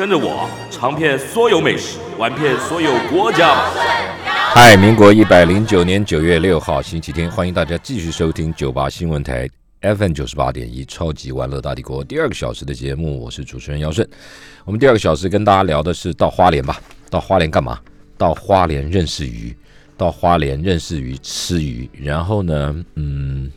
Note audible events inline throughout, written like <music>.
跟着我尝遍所有美食，玩遍所有国家。嗨，民国一百零九年九月六号星期天，欢迎大家继续收听九八新闻台 FM 九十八点一超级玩乐大帝国第二个小时的节目，我是主持人姚顺。我们第二个小时跟大家聊的是到花莲吧，到花莲干嘛？到花莲认识鱼，到花莲认识鱼，吃鱼，然后呢，嗯，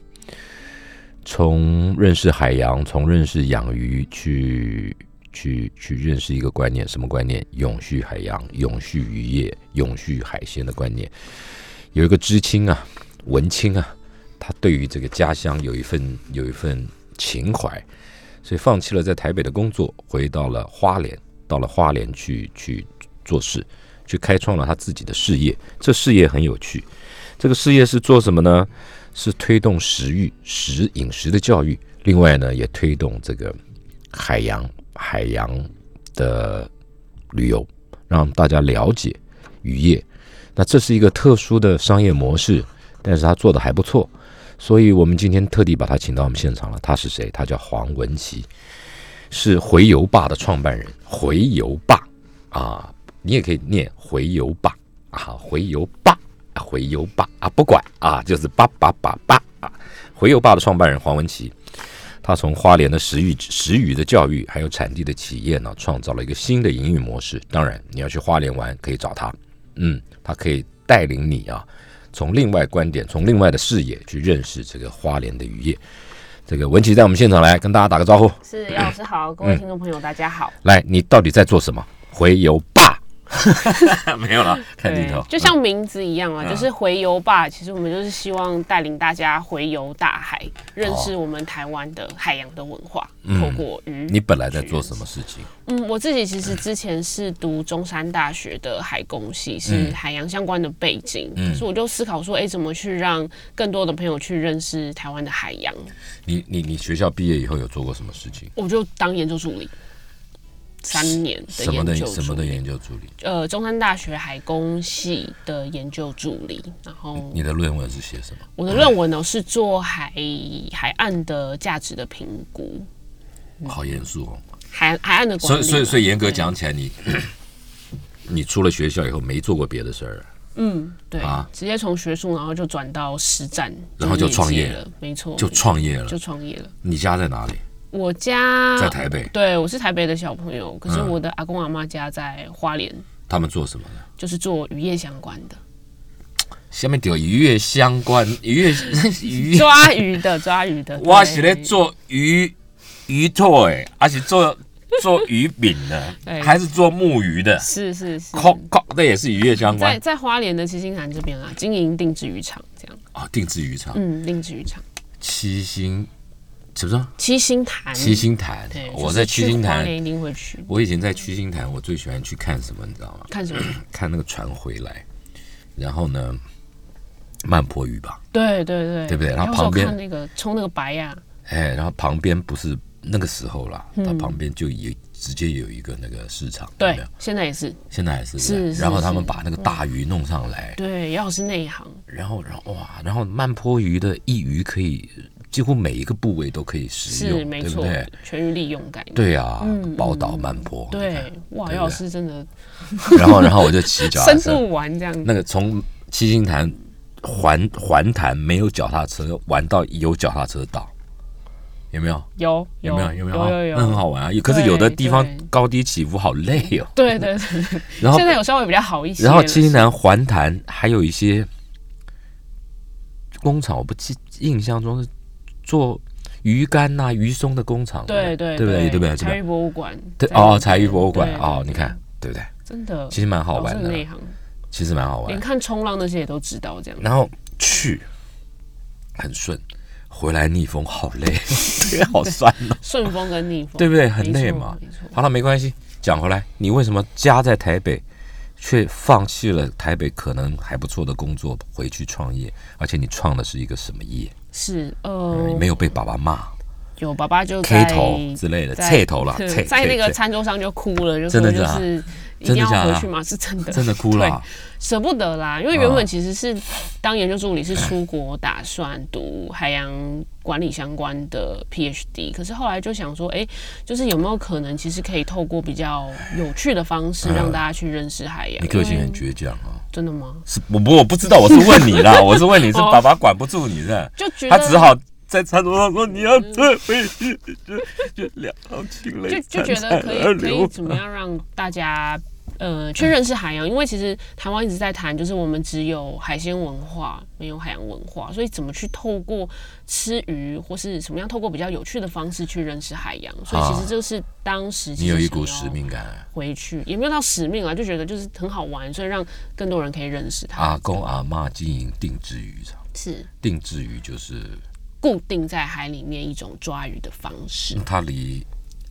从认识海洋，从认识养鱼去。去去认识一个观念，什么观念？永续海洋、永续渔业、永续海鲜的观念。有一个知青啊，文青啊，他对于这个家乡有一份有一份情怀，所以放弃了在台北的工作，回到了花莲，到了花莲去去做事，去开创了他自己的事业。这事业很有趣，这个事业是做什么呢？是推动食欲、食饮食的教育，另外呢，也推动这个海洋。海洋的旅游，让大家了解渔业。那这是一个特殊的商业模式，但是他做的还不错，所以我们今天特地把他请到我们现场了。他是谁？他叫黄文琪，是回游坝的创办人。回游坝啊，你也可以念回游坝啊，回游坝，回游坝啊，不管啊，就是八八八八啊，回游坝的创办人黄文琪。他从花莲的食育、食鱼的教育，还有产地的企业呢，创造了一个新的营运模式。当然，你要去花莲玩，可以找他。嗯，他可以带领你啊，从另外观点、从另外的视野去认识这个花莲的渔业。这个文琪在我们现场来跟大家打个招呼。是杨老师好，各位听众朋友大家好。来，你到底在做什么？回游坝。<laughs> 没有了，看镜头，就像名字一样啊，就是回游吧。其实我们就是希望带领大家回游大海，认识我们台湾的海洋的文化。透过鱼，你本来在做什么事情？嗯，我自己其实之前是读中山大学的海工系，是海洋相关的背景。嗯，所以我就思考说，哎，怎么去让更多的朋友去认识台湾的海洋？你你你学校毕业以后有做过什么事情？我就当研究助理。三年的什么的什么的研究助理？呃，中山大学海工系的研究助理。然后你的论文是写什么？我的论文呢是做海海岸的价值的评估。好严肃哦。海海岸的管理。所以所以所以严格讲起来，你你出了学校以后没做过别的事儿。嗯，对啊，直接从学术然后就转到实战，然后就创业了。没错，就创业了，就创业了。你家在哪里？我家在台北，对我是台北的小朋友，可是我的阿公阿妈家在花莲。他们做什么呢？就是做渔业相关的。下面有渔业相关，渔业 <laughs> 鱼抓鱼的，抓鱼的。<laughs> 我是在做鱼鱼拓哎，而且做做鱼饼的，还是做木鱼的？是是是，靠靠，那也是渔业相关。在在花莲的七星潭这边啊，经营定制渔场这样。啊，定制渔场，嗯，定制渔场。七星。是不是？七星潭，七星潭。我在七星潭一定会去。我以前在七星潭，我最喜欢去看什么，你知道吗？看什么？<clears throat> 看那个船回来，然后呢，慢坡鱼吧。对对对，对不对？然后旁边那个冲那个白呀。哎，然后旁边不是那个时候啦，它旁边就有直接有一个那个市场。对，现在也是，现在也是。是。然后他们把那个大鱼弄上来。对，要是内行。然后，然后哇，然后慢坡鱼的一鱼可以。几乎每一个部位都可以使用，对不对？全域利用概念。对啊，宝岛慢坡。对，哇，姚老师真的。<laughs> 然后，然后我就骑脚踏车。深度玩这样。那个从七星潭环环潭没有脚踏车玩到有脚踏车道，有没有？有有没有？有没有？有有那很好玩啊！可是有的地方高低起伏好累哦。对 <laughs> 对对。<laughs> 然后现在有稍微比较好一些。然后七星潭环潭还有一些工厂，我不记印象中是。做鱼竿呐、鱼松的工厂，对对对不对？对不对？柴鱼博物馆，对哦，柴鱼博物馆哦，你看对不对？真的，其实蛮好玩的。内行，其实蛮好玩。连看冲浪那些也都知道这样。然后去很顺，回来逆风好累，对 <laughs> 好酸哦。<laughs> 顺风跟逆风，对不对？很累嘛。好了，没关系。讲回来，你为什么家在台北？却放弃了台北可能还不错的工作，回去创业，而且你创的是一个什么业？是呃你，没有被爸爸骂。有爸爸就 K 在头之类的，在菜头啦，对 <laughs> 菜在那个餐桌上就哭了，就说就真的就是一定要回去吗，是真的，真的哭了啊。舍不得啦，因为原啊。本其实是当研究助理是出国打算读海洋管理相关的 PhD，可是后来就想说，哎、就是有没有可能其实可以透过比较有趣的方式让大家去认识海洋？嗯你个性很倔强啊。真的吗？是我不我不知道，我是问你啦，<laughs> 我是问你是哦爸爸管不住你的，就觉得他只好在餐桌上说你要退回去，就就两行清泪就就觉得可以可以怎么样让大家呃去认识海洋，因为其实台湾一直在谈，就是我们只有海鲜文化，没有海洋文化，所以怎么去透过吃鱼或是什么样透过比较有趣的方式去认识海洋，所以其实这是当时你有一股使命感。回去，也没有到使命啊，就觉得就是很好玩，所以让更多人可以认识它。阿公阿妈经营定制渔场，是定制鱼就是固定在海里面一种抓鱼的方式。它离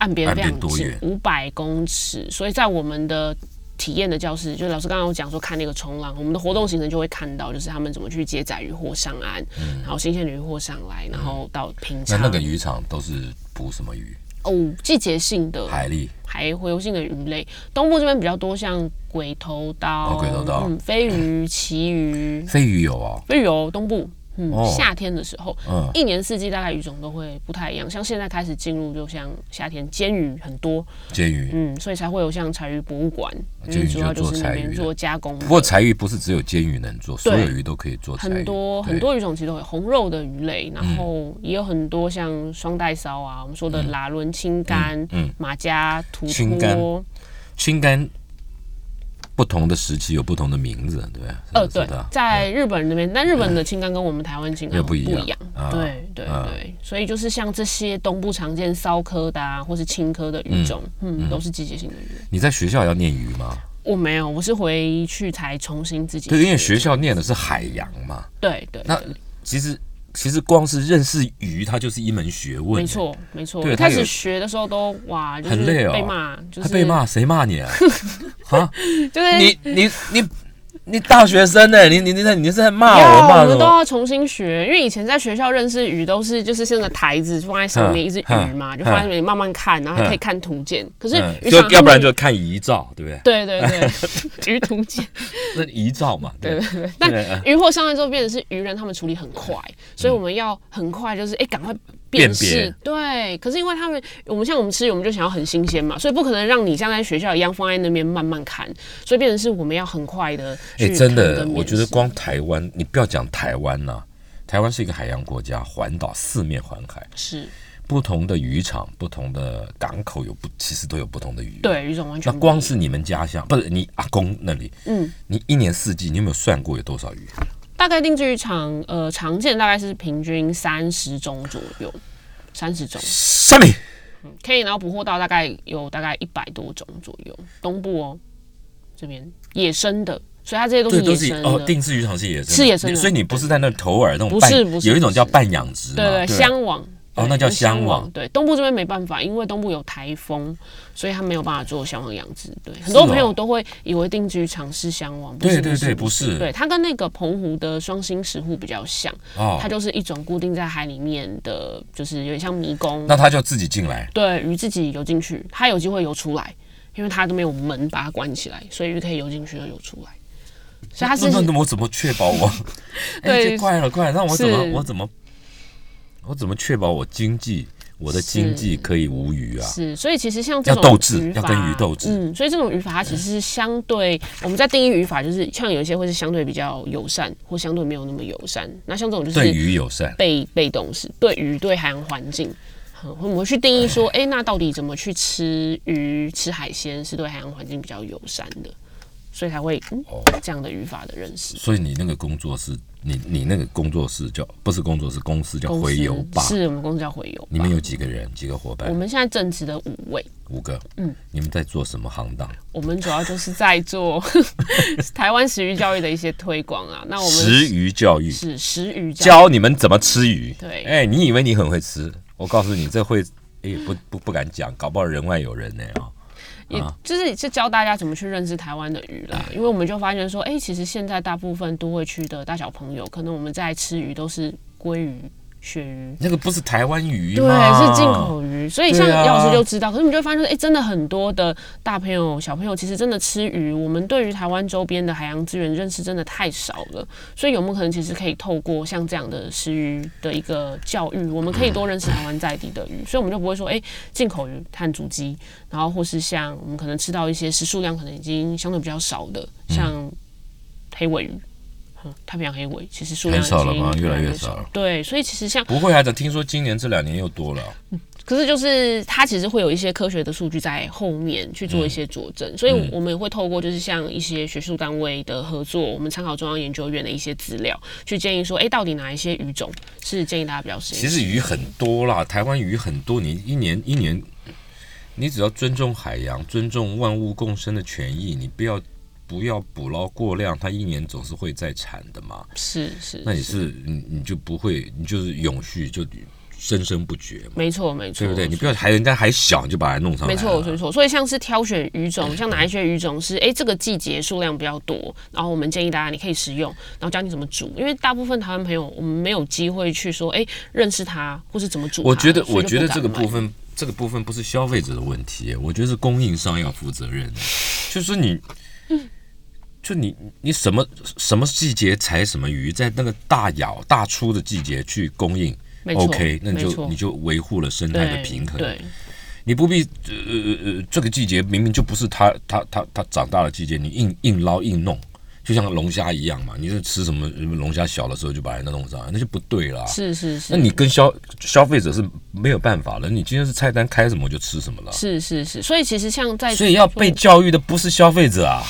岸边非常近多远，五百公尺，所以在我们的体验的教室，就老师刚刚有讲说看那个冲浪，我们的活动行程就会看到，就是他们怎么去接载渔获上岸，然后新鲜的渔获上来，然后到平那常。那个渔场都是捕什么鱼？哦，季节性的海蛎海洄游性的鱼类，东部这边比较多，像鬼头刀、哦鬼头刀嗯，飞鱼、旗鱼、飞鱼有哦，飞鱼有东部。嗯，哦夏天的时候，嗯一年四季大概鱼种都会不太一样。像现在开始进入，就像夏天煎鱼很多，煎鱼。嗯，所以才会有像柴鱼博物馆，因煎鱼为主要就是那柴鱼的边做加工。不过柴鱼不是只有煎鱼能做，所有鱼都可以做。很多很多鱼种其实都有红肉的鱼类，然后也有很多像双带烧啊，我们说的拉伦青干、嗯嗯马家图青干托，青干不同的时期有不同的名字，对不对？呃，对，在日本那边，但日本的青冈跟我们台湾青冈又不一样不一样啊，对对啊对，所以就是像这些东部常见骚科的啊，或是青科的鱼种，嗯，都是季节性的鱼。你在学校要念鱼吗？我没有，我是回去才重新自己对，因为学学校念的是海洋嘛。对对那其实其实光是认识鱼，它就是一门学问。没，错，没错。对开始学的时候都哇，就是很累哦被骂，就是他被骂，谁骂你啊？<laughs> 啊，就是你你你你大学生呢？你你你在你是在骂要我骂我们都？要重新学，因为以前在学校认识鱼都是就是像个台子放在上面嗯一只鱼嘛，就放在那里慢慢看，然后还可以看图鉴。可是嗯渔场就要不然就看遗照，对不对？对对对，<laughs> 鱼图鉴。那遗照嘛，对对对对，但对嗯渔获上来之后，变成是渔人他们处理很快，所以我们要很快，就是哎，赶快辨辨别识。对，可是因为他们，我们像我们吃鱼，我们就想要很新鲜嘛，所以不可能让你像在学校一样放在那边慢慢看，所以变成是我们要很快的哎、真的我觉得光台湾，你不要讲台湾呐、台湾是一个海洋国家，环岛四面环海，是不同的渔场、不同的港口有不，其实都有不同的鱼。，对鱼种完全那光是你们家乡，不是你阿公那里，嗯，你一年四季，你有没有算过有多少鱼？大概定制渔场呃常见大概是平均三十种左右，三十种什么？可以，然后捕获到大概有大概一百多种左右，东部哦这边野生的，所以它这些都是对，都野生的。是哦，定制渔场是野生的，是野生的所以你不是在那头饵那种不，是不是有一种叫半养殖，对对，对，香网。哦那叫香香网对，东部这边没办法，因为东部有台风，所以他没有办法做香网养殖。对，很多朋友都会以为定居渔场是香网，对对对不不是对，它跟那个澎湖的双星石斛比较像，哦它，就是一种固定在海里面的，就是有点像迷宫。那它就自己进来，对，鱼自己游进去，它有机会游出来，因为它都没有门把它关起来，所以鱼可以游进去又游出来。所以他是那那那我怎么确保我？<laughs> 哎，对这快了快了，那我怎么我怎么我怎么确保我经济我的经济可以无虞啊？是，所以其实像这种要斗智要跟鱼斗智嗯，所以这种语法它其实是相对我们在定义语法，就是像有一些会是相对比较友善，或相对没有那么友善。那像这种就是对鱼友善，被被动式，对鱼对海洋环境。嗯我们会去定义说，哎、那到底怎么去吃鱼、吃海鲜是对海洋环境比较友善的，所以才会、这样的语法的认识。所以你那个工作室，你你那个工作室叫不是工作室，公司叫回游吧？是我们公司叫回游。你们有几个人？几个伙伴我伴？们现在正职的五位，五个。嗯，你们在做什么行当？我们主要就是在做 <laughs> 台湾食鱼教育的一些推广啊。那我们食鱼教育，是食鱼教育教你们怎么吃鱼。对哎，你以为你很会吃？我告诉你，这会哎不不不敢讲，搞不好人外有人呢啊。也就是是教大家怎么去认识台湾的鱼啦。因为我们就发现说，哎，其实现在大部分都会区的大小朋友，可能我们在吃鱼都是鲑鱼。鳕鱼那个不是台湾鱼对，是进口鱼，所以像姚老师就知道。可是你就会发现，哎，真的很多的大朋友、小朋友其实真的吃鱼。我们对于台湾周边的海洋资源认识真的太少了，所以有没有可能其实可以透过像这样的食鱼的一个教育，我们可以多认识台湾在地的鱼，所以我们就不会说，哎，进口鱼碳足迹，然后或是像我们可能吃到一些食数量可能已经相对比较少的，像黑尾鱼。太平洋黑尾其实数量很少了吗？越来越少了。对，所以其实像不会，还在听说今年这两年又多了。嗯，可是就是它其实会有一些科学的数据在后面去做一些佐证，所以我们也会透过就是像一些学术单位的合作，我们参考中央研究院的一些资料，去建议说，哎，到底哪一些鱼种是建议大家比较适其实鱼很多啦，台湾鱼很多，你一年一年，你只要尊重海洋，尊重万物共生的权益，你不要。不要捕捞过量，它一年总是会再产的嘛。是是，那你是你你就不会，你就是永续就生生不绝。没错没错，对不对？你不要还人家还小你就把它弄上来。没错没错，所以像是挑选鱼种，像哪一些鱼种是哎这个季节数量比较多，然后我们建议大家你可以食用，然后教你怎么煮，因为大部分台湾朋友我们没有机会去说哎认识它或是怎么煮。我觉得我觉得这个部分这个部分不是消费者的问题，我觉得是供应商要负责任，就是你。就你你什么什么季节采什么鱼，在那个大咬大出的季节去供应，OK，那你就你就维护了生态的平衡。对，你不必呃呃呃，这个季节明明就不是它它它它长大的季节，你硬硬捞硬弄，就像龙虾一样嘛，你是吃什么龙虾小的时候就把人家弄上来，那就不对了。是是是，那你跟消消费者是没有办法了。你今天是菜单开什么就吃什么了。是是是，所以其实像在所以要被教育的不是消费者啊。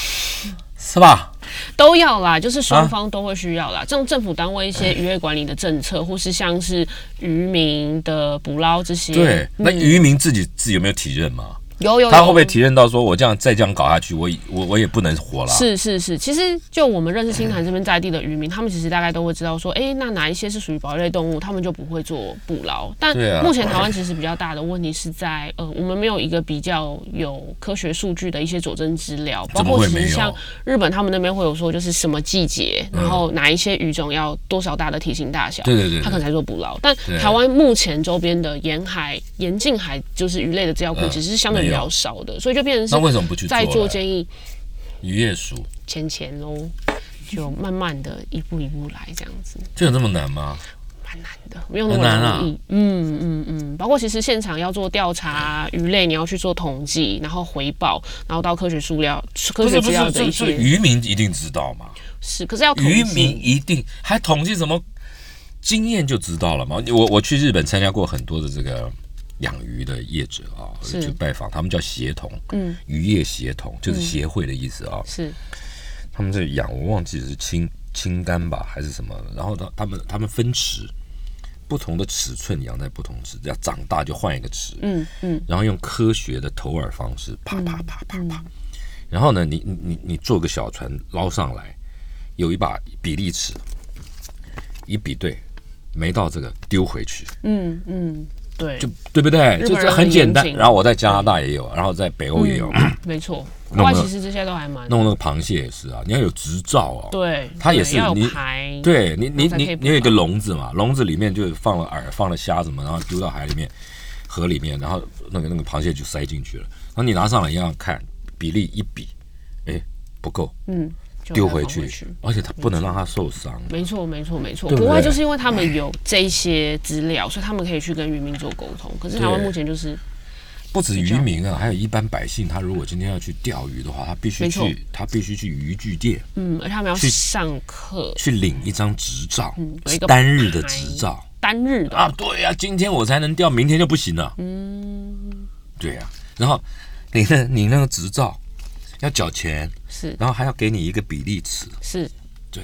是吧？都要啦，就是双方都会需要啦。这种政府单位一些渔业管理的政策，或是像是渔民的捕捞这些，对，那渔民自己自己有没有体认吗？有有，他会不会体认到说，我这样再这样搞下去，我我我也不能活了？是是是，其实就我们认识新潭这边在地的渔民，他们其实大概都会知道说，哎，那哪一些是属于保育类动物，他们就不会做捕捞。但目前台湾其实比较大的问题是在，呃，我们没有一个比较有科学数据的一些佐证资料，包括其实像日本他们那边会有说，就是什么季节，然后哪一些鱼种要多少大的体型大小，对对对，他可能才做捕捞。但台湾目前周边的沿海、沿近海就是鱼类的资料库，其实是相对。比较少的，所以就变成是那为什么不去再做建议？渔业署钱钱喽，就慢慢的一步一步来这样子。这有这么难吗？蛮难的，没有那么容易。嗯嗯嗯，包括其实现场要做调查，鱼类你要去做统计，然后回报，然后到科学塑料、科学资料的一些。渔民一定知道吗？是，可是要渔民一定还统计什么经验就知道了吗？我我去日本参加过很多的这个。养鱼的业者啊，去拜访他们叫协同，嗯，渔业协同就是协会的意思啊。是，他们在养，我忘记是青青干吧还是什么。然后他他们他们分池，不同的尺寸养在不同池，要长大就换一个池。嗯嗯。然后用科学的投饵方式，啪啪啪啪啪。然后呢，你你你你坐个小船捞上来，有一把比例尺，一比对，没到这个丢回去。嗯嗯。对，就对不对？就是很简单。然后我在加拿大也有，然后在北欧也有。没错，国外其实这些都还蛮。弄那个螃蟹也是啊，你要有执照哦。对，它也是你对你你你你有一个笼子嘛，笼子里面就放了饵，放了虾什么，然后丢到海里面、河里面，然后那个那个螃蟹就塞进去了。然后你拿上来一样看比例一比，哎，不够。嗯。丢回去，而且他不能让他受伤。没错，没错，没错。国外就是因为他们有这些资料，所以他们可以去跟渔民做沟通。可是台湾目前就是不止渔民啊，还有一般百姓。他如果今天要去钓鱼的话，他必须去，他必须去渔具店。嗯，而且他们要去上课，去领一张执照，单日的执照，单日的啊，对呀，今天我才能钓，明天就不行了。嗯，对呀。然后你的，你那个执照要缴钱。是，然后还要给你一个比例尺，是，对，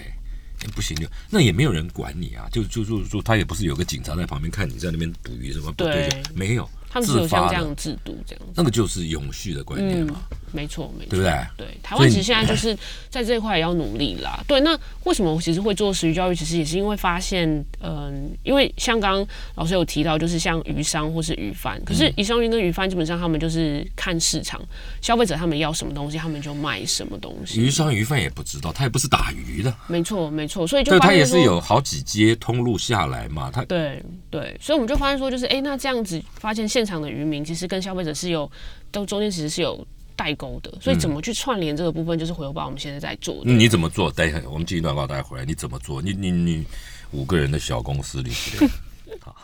不行就那也没有人管你啊，就就就就他也不是有个警察在旁边看你在那边捕鱼什么不对，没有，他们是有像这样的制度这样子。那个就是永续的观念嘛，没错，没错，对不对？对，台湾其实现在就是在这一块也要努力啦。对，那为什么我其实会做食鱼教育？其实也是因为发现，嗯，因为像刚刚老师有提到，就是像鱼商或是鱼贩，可嗯是鱼商鱼跟鱼贩基本上他们就是看市场，消费者他们要什么东西，他们就卖什么东西。鱼商鱼贩也不知道，他也不是打鱼的，没错，没错，所以就对他也是有好几阶通路下来嘛，他对对，所以我们就发现说，就是哎、诶那这样子发现现场的渔民其实跟消费者是有都中间其实是有代沟的，所以怎么去串联这个部分，就是回头把我们现在在做的。嗯你怎么做？等一下，我们进一段广告，待会回来你怎么做？你你你五个人的小公司里。<laughs> 好。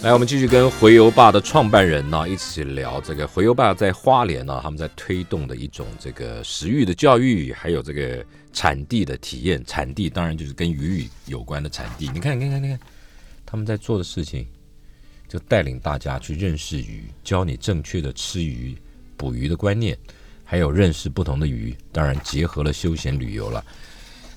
来，我们继续跟回游吧的创办人呢一起聊这个回游吧在花莲呢，他们在推动的一种这个食欲的教育，还有这个产地的体验。产地当然就是跟鱼有关的产地。你看，你看，你看，他们在做的事情，就带领大家去认识鱼，教你正确的吃鱼、捕鱼的观念，还有认识不同的鱼。当然，结合了休闲旅游了。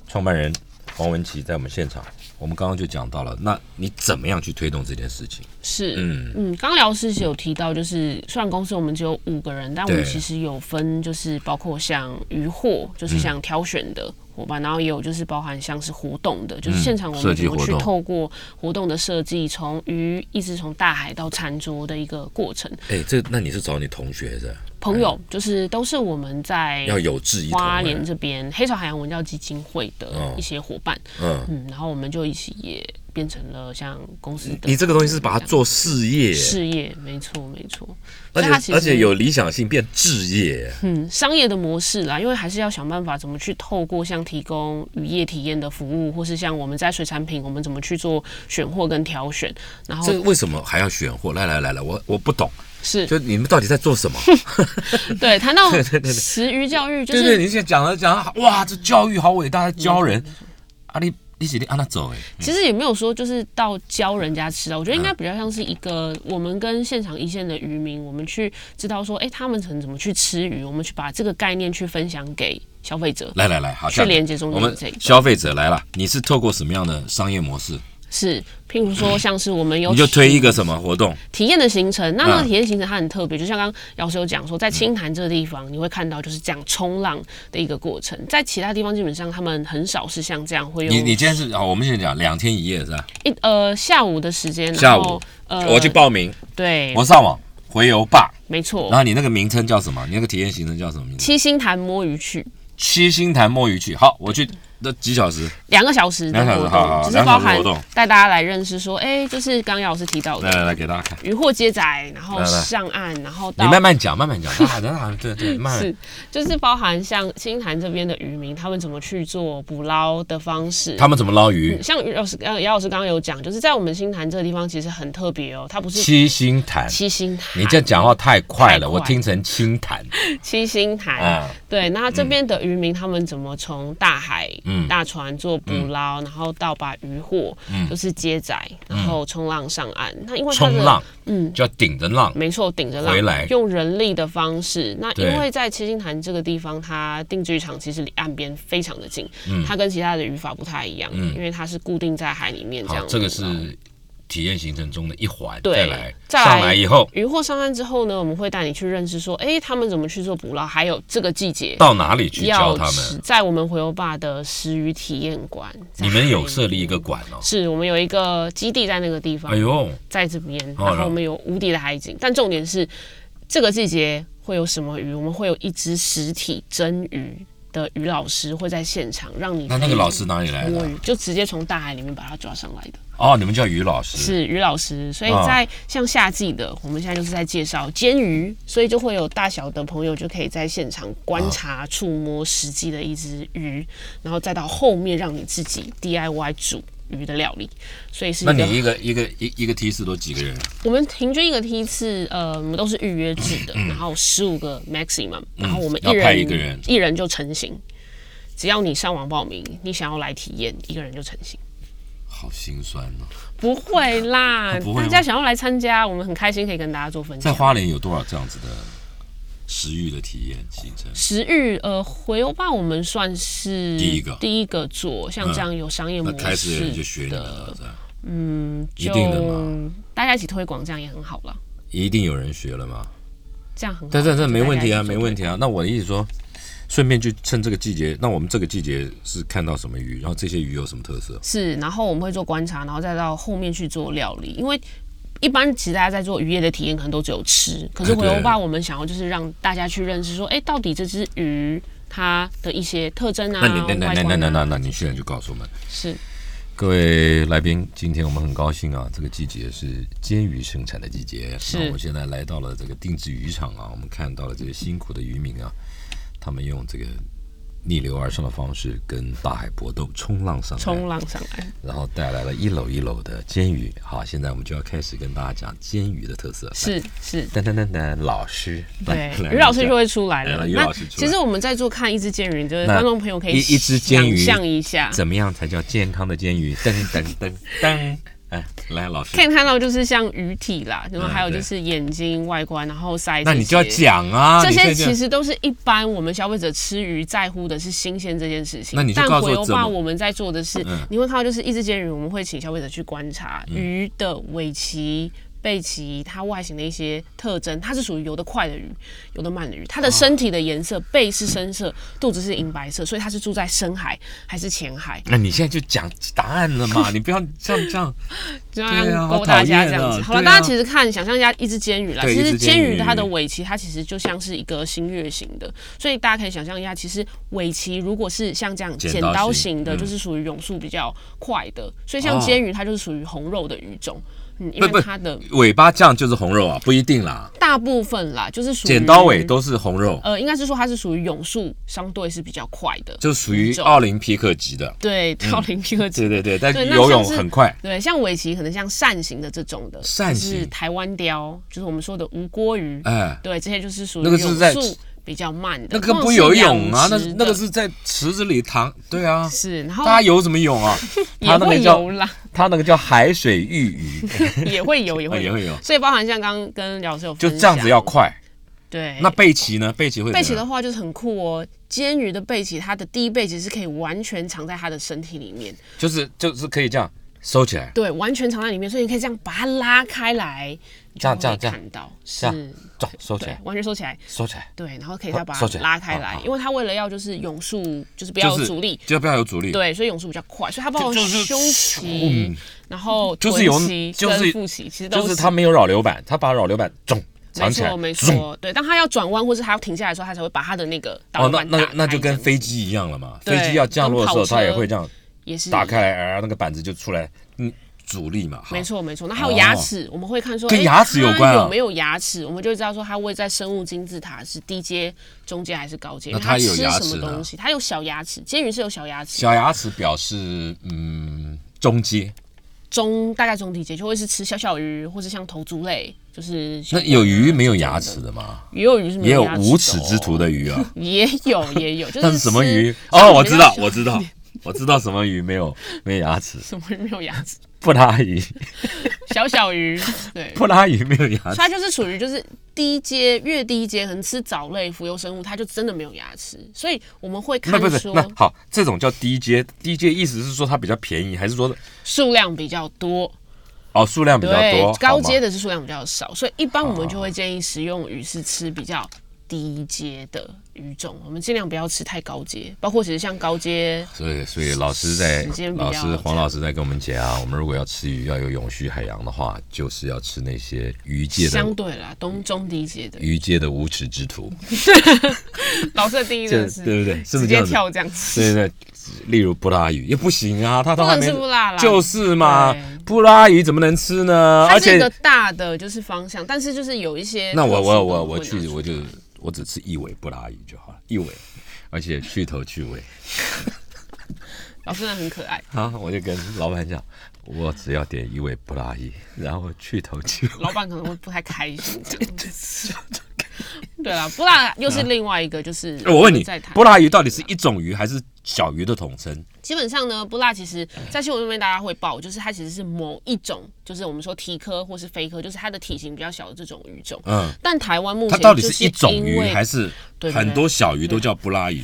创办人黄文琪在我们现场，我们刚刚就讲到了，那你怎么样去推动这件事情？是，嗯。嗯，刚刚聊师是有提到，就是虽然公司我们只有五个人，但我们其实有分，就是包括像渔货，就是像挑选的伙伴，然后也有就是包含像是活动的，就是现场我们怎么去透过活动的设计，从鱼一直从大海到餐桌的一个过程。哎，这那你是找你同学的，朋友就是都是我们在要有志一。花哎莲这边黑潮海洋文教基金会的哦一些伙伴，嗯，嗯，然后我们就一起也变成了像公司的你这个东西是把它做事业，事业，没错没错，而且而且有理想性变置业。嗯商业的模式啦，因为还是要想办法怎么去透过像提供渔业体验的服务，或是像我们在水产品，我们怎么去做选货跟挑选，然后这为什么还要选货？来来来来，我我不懂，是就你们到底在做什么？<laughs> 对谈到 <laughs> 对对对食鱼教育，就对对，是你现在讲了讲了，哇，这教育好伟大，在教人。啊，你你是你按那走哎，其实也没有说就是到教人家吃啊，我觉得应该比较像是一个我们跟现场一线的渔民，我们去知道说，哎、他们曾怎么去吃鱼，我们去把这个概念去分享给消费者，来来来，好，去连接中我们间消费者来了，你是透过什么样的商业模式？是，譬如说像是我们有你就推一个什么活动？体验的行程，那那个嗯体验行程它很特别，就像刚刚姚师有讲说，在青潭这个地方，你会看到就是这样冲浪的一个过程，在其他地方基本上他们很少是像这样会用你你今天是哦，我们现在讲两天一夜是吧？一呃下午的时间，下午呃我去报名，对，我上网回游吧，没错然，后你那个名称叫什么？你那个体验行程叫什么名字？七星潭摸鱼去七星潭摸鱼去。好，我去那几小时？两个小时的两小活时好好动，只是包含带大家来认识说，哎，就是刚刚姚老师提到的来来来，给大家看。渔获接载，然后上岸，然后你慢慢讲，慢慢讲。对对，慢慢是。就是包含像青潭这边的渔民，他们怎么去做捕捞的方式，他们怎么捞鱼？像于老师刚姚老师刚刚有讲，就是在我们新潭这个地方其实很特别哦，它不是七星潭。七星潭，你这讲话太快了，快我听成清潭。<laughs> 七星潭，啊，对，那这边的渔民他们怎么从大海、嗯大船做捕捞，然后到把渔获嗯就是接载，然后冲浪上岸。那因为它的冲浪嗯。就要顶着浪。没错，顶着浪回来用人力的方式。那因为在七星潭这个地方，它定居场其实离岸边非常的近，嗯它跟其他的语法不太一样，嗯因为它是固定在海里面这样。这个是体验行程中的一环。对再来，再来上来以后渔获上岸之后呢，我们会带你去认识说，哎、他们怎么去做捕捞，还有这个季节到哪里去教他们？在我们回游坝的食鱼体验馆，你们有设立一个馆哦。是我们有一个基地在那个地方，哎呦，在这边，哦然后我们有无敌的海景，但重点是这个季节会有什么鱼？我们会有一只实体真鱼的鱼老师会在现场，让你那那个老师哪里来的？摸鱼，就直接从大海里面把它抓上来的。哦，你们叫于老师。是于老师，所以哦在像夏季的，我们现在就是在介绍煎鱼，所以就会有大小的朋友就可以在现场观察、触摸实际的一只鱼，然后再到后面让你自己 DIY 煮鱼的料理，所以是那你一个一个一一个梯次都几个人？我们平均一个梯次，呃，我们都是预约制的，嗯然后十五个 maximum，然后我们要一人派一个人一人就成型。只要你上网报名，你想要来体验，一个人就成型。好心酸哦。不会啦，<laughs> 大家想要来参加，我们很开心可以跟大家做分享。在花莲有多少这样子的食欲的体验形成？食欲，呃，回欧吧，我们算是第一个第一个做像这样有商业模那式开始人就学你了的？嗯，一定的就嘛大家一起推广，这样也很好了。一定有人学了吗？这样很好。但这这没问题啊，没问题啊。那我的意思说，顺便就趁这个季节，那我们这个季节是看到什么鱼，然后这些鱼有什么特色？是，然后我们会做观察，然后再到后面去做料理，因为。一般其实大家在做渔业的体验，可能都只有吃。可是回游吧，我们想要就是让大家去认识，说，哎、到底这只鱼它的一些特征啊，那你那那那那那那那你现在就告诉我们，是各位来宾，今天我们很高兴啊，这个季节是煎鱼生产的季节。是那我现在来到了这个定制渔场啊，我们看到了这个辛苦的渔民啊，他们用这个逆流而上的方式跟大海搏斗，冲浪上来，冲浪上来。然后带来了一篓一篓的煎鱼。好，现在我们就要开始跟大家讲煎鱼的特色。是是，噔噔噔噔，老师，对来，于老师就。会出来来了。于老师其实我们在做看一只煎鱼，就是观众朋友可以一一只煎鱼想象一下，怎么样才叫健康的煎鱼？噔噔噔噔，哎，来，老师可，以看到就是像鱼体啦，然后还有就是眼睛外观，然后鳃。那你就要。讲啊，这些其实都是一般我们消费者吃鱼在乎的是新鲜这件事情。那你就但告诉我怎么回游吧，我们在做的是，嗯你会看到就是一只煎鱼，我们会请消费者去观察鱼的尾鳍。背鳍它外形的一些特征，它是属于游得快的鱼，游得慢的鱼。它的身体的颜色，背是深色，肚子是银白色，所以它是住在深海还是浅海？那你现在就讲答案了嘛？你不要这样这样。<laughs> 就对啊好要勾大家这样子。好了，大家其实看，想象一下一只煎鱼啦。其实一只煎鱼它的尾鳍，它其实就像是一个新月形的，所以大家可以想象一下，其实尾鳍如果是像这样剪剪刀刀型的，就是属于泳速比较快的。所以像哦煎鱼，它就是属于红肉的鱼种。嗯，因不不为它的尾巴这样就是红肉啊，不一定啦。大部分啦，就是属于剪刀尾都是红肉，呃，应该是说它是属于泳速相对是比较快的。就属于奥林匹克级的。对，奥林匹克级对对对，但游泳很快。对，像尾鳍可能像扇形的这种的，扇形就是台湾雕，就是我们说的无锅鱼。哎，对，这些就是属于那个是在泳速比较慢的，那个不游泳啊，那那个是在池子里躺。对啊，是，然后他游怎么泳啊？<laughs> 他那个叫 <laughs> 他那个叫海水浴鱼，<laughs> 也会游，也会游。也会游，所以包含像刚刚跟老师有就这样子要快。对。那背鳍呢？背鳍会背鳍的话就是很酷哦，煎鱼的背鳍，它的第一背鳍是可以完全藏在它的身体里面，就是就是可以这样收起来，对，完全藏在里面，所以你可以这样把它拉开来，这样这样这样。看到这样是，走收起来，，完全收起来，收起来，对，然后可以再把它拉开来因为它为了要就是泳速，就是不要有阻力，就不要有阻力。对，所以泳速比较快，所以它包括就是胸鳍嗯，然后就是有就是跟腹鳍，其实都就是它没有扰流板，它把扰流板中藏没起来，错没错，对，当他要转弯或是他要停下来的时候，他才会把他的那个导哦，那那那就跟飞机一样了嘛。飞机要降落的时候，跟跑车它也会这样也是打开来，然后那个板子就出来，嗯，阻力嘛。没，错没错，那还有牙齿，我们会看说，跟牙齿有关有没有牙齿，我们就知道说它位在生物金字塔是低阶、中阶还是高阶。那它吃牙齿什么东西？它有小牙齿，煎鱼是有小牙齿，小牙齿表示嗯中阶。中大概中低阶就会是吃小小鱼，或是像头足类，就是那有鱼没有牙齿的吗？也有鱼是没也有牙齿的无齿之徒哦，的鱼啊。<laughs> 也有也有，就是什么鱼？哦，我知道，我知道，我知道什么鱼没有没有牙齿？<laughs> 什么鱼没有牙齿？布拉鱼，小小鱼，<laughs> 对。布拉鱼没有牙齿。它就是属于就是低阶，越低阶可能吃藻类、浮游生物，它就真的没有牙齿。所以我们会看那不是说那好，这种叫低阶，低阶意思是说它比较便宜，还是说数量比较多，哦数量比较对多？，高阶的的是数量比较少，所以一般我们就会建议食用鱼是吃比较低阶的鱼种，我们尽量不要吃太高阶，包括其实像高阶，所以所以老师在老师黄老师在跟我们讲啊，我们如果要吃鱼要有永续海洋的话，就是要吃那些鱼界的相对啦，中中低阶的。鱼界的无耻之徒，<laughs> 老师的定义真的是对不对？是不直接？跳这样子，对对对，例如布拉鱼也不行啊，它都不能还没吃不辣啦，就是嘛，布拉鱼怎么能吃呢？而且大的就是方向，但是就是有一些那我我我我去我就我只吃一尾布拉鱼就好了，一尾，而且去头去尾。老师真的很可爱，好，我就跟老板讲，我只要点一位布拉鱼，然后去头去尾。老板可能会不太开心这样子。<laughs> 对啦，布拉又是另外一个，就是哎 <laughs> 我问你布拉鱼到底是一种鱼还是小鱼的统称？基本上呢，布拉其实在新闻上面大家会报，就是它其实是某一种，就是我们说蹄科或是飞科，就是它的体型比较小的这种鱼种。嗯，但台湾目前它到底就是一种鱼还是很多小鱼都叫布拉鱼？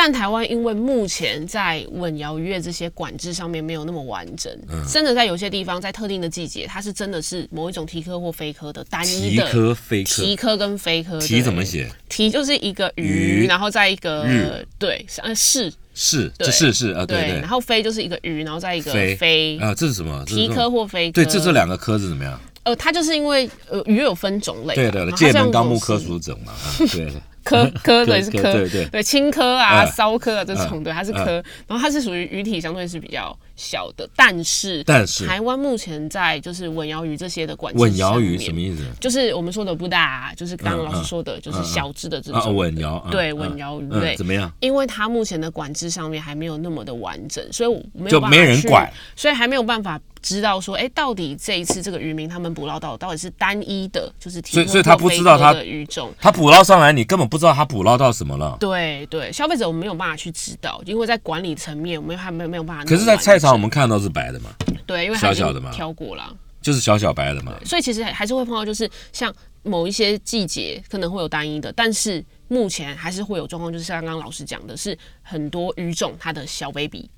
但台湾因为目前在稳摇渔业这些管制上面没有那么完整，真的在有些地方在特定的季节，它是真的是某一种提科或非科的单一的蹄科、非科，蹄科跟非科。蹄怎么写？提就是一个鱼鱼，然后再一个日对，呃是，是，这是是啊，对对然。后飞就是一个鱼，然后再一个飞飞。啊，这是什么？这是蹄科或飞科，对，这这两个科是怎么样？呃，它就是因为呃鱼有分种类，对对界门纲目科属种嘛，啊对，科科对是科，对对对。青科啊、嗯骚科啊这种，嗯对它是科，然后它是属于鱼体相对是比较小的，但是但是台湾目前在就是稳摇鱼这些的管制稳摇鱼什么意思？就是我们说的不大，就是刚刚老师说的，就是小只的这啊，种稳摇，嗯对嗯稳摇鱼嗯类怎么样？因为它目前的管制上面还没有那么的完整，所以我没有就办法去没人管，所以还没有办法知道说，哎、到底这一次这个渔民他们捕捞到到底是单一的，就是所以所以他不知道他的鱼种。他捕捞上来，你根本不知道他捕捞到什么了。对对，消费者我们没有办法去知道，因为在管理层面，我们还没有没有办法可。是，在菜场我们看到是白的嘛，对，因为小小的嘛挑过了，就是小小白的嘛。所以其实还是会碰到，就是像某一些季节可能会有单一的，但是目前还是会有状况，就是像刚刚老师讲的，是很多鱼种它的小 baby，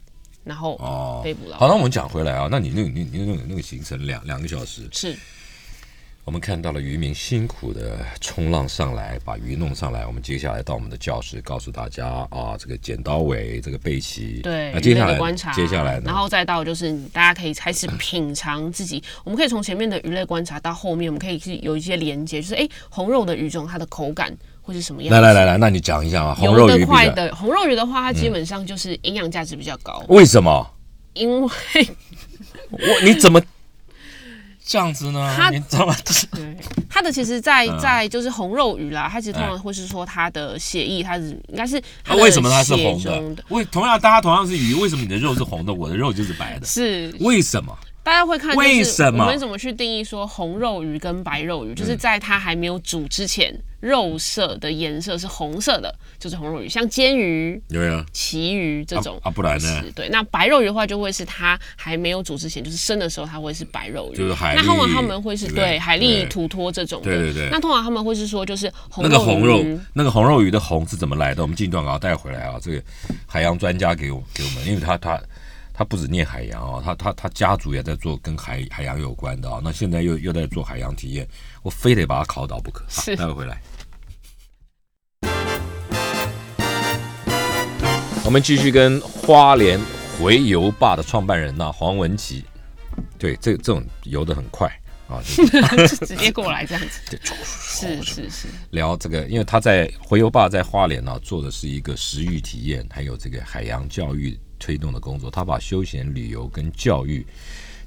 然后哦被捕了。好，那我们讲回来啊，那你那个你你那个那个行程两两个小时，是我们看到了渔民辛苦的冲浪上来，把鱼弄上来。我们接下来到我们的教室，告诉大家啊，这个剪刀尾，这个背鳍，对，那接下的观察，接下来呢？然后再到就是大家可以开始品尝自己，我们可以从前面的鱼类观察到后面，我们可以去有一些连接，就是哎，红肉的鱼种它的口感会是什么样？来来来来，那你讲一下啊，红肉鱼的红肉鱼的话，它基本上就是营养价值比较高，为什么？因为我你怎么这样子呢？它你怎么？对它的其实在，嗯在就是红肉鱼啦，它其实通常会是说它的血液，它是应该是它为什么它是血红的？为同样大家同样是鱼，为什么你的肉是红的，我的肉就是白的？是为什么？大家会看，就是为什么嗯我们怎么去定义说红肉鱼跟白肉鱼？就是在它还没有煮之前，肉色的颜色是红色的，就是红肉鱼。像煎鱼、有没有？旗鱼这种啊啊不然呢对。那白肉鱼的话，就会是它还没有煮之前，就是生的时候，它会是白肉鱼。就是海那通常他们会是对对对海蛎、对土托这种的。对对对那通常他们会是说，就是红那个红肉鱼，那个红肉鱼的红是怎么来的？我们进段啊带回来啊，这个海洋专家给我给我们，因为他他他不止念海洋哦，他他他家族也在做跟海海洋有关的啊、那现在又又在做海洋体验，我非得把他考倒不可。好是待会回来。我们继续跟花莲回游坝的创办人呐、黄文琪，对，这这种游的很快啊，就是 <laughs> 直接过来这样子。<laughs> 是是是，聊这个，因为他在回游坝在花莲呢、做的是一个食育体验，还有这个海洋教育推动的工作。他把休闲旅游跟教育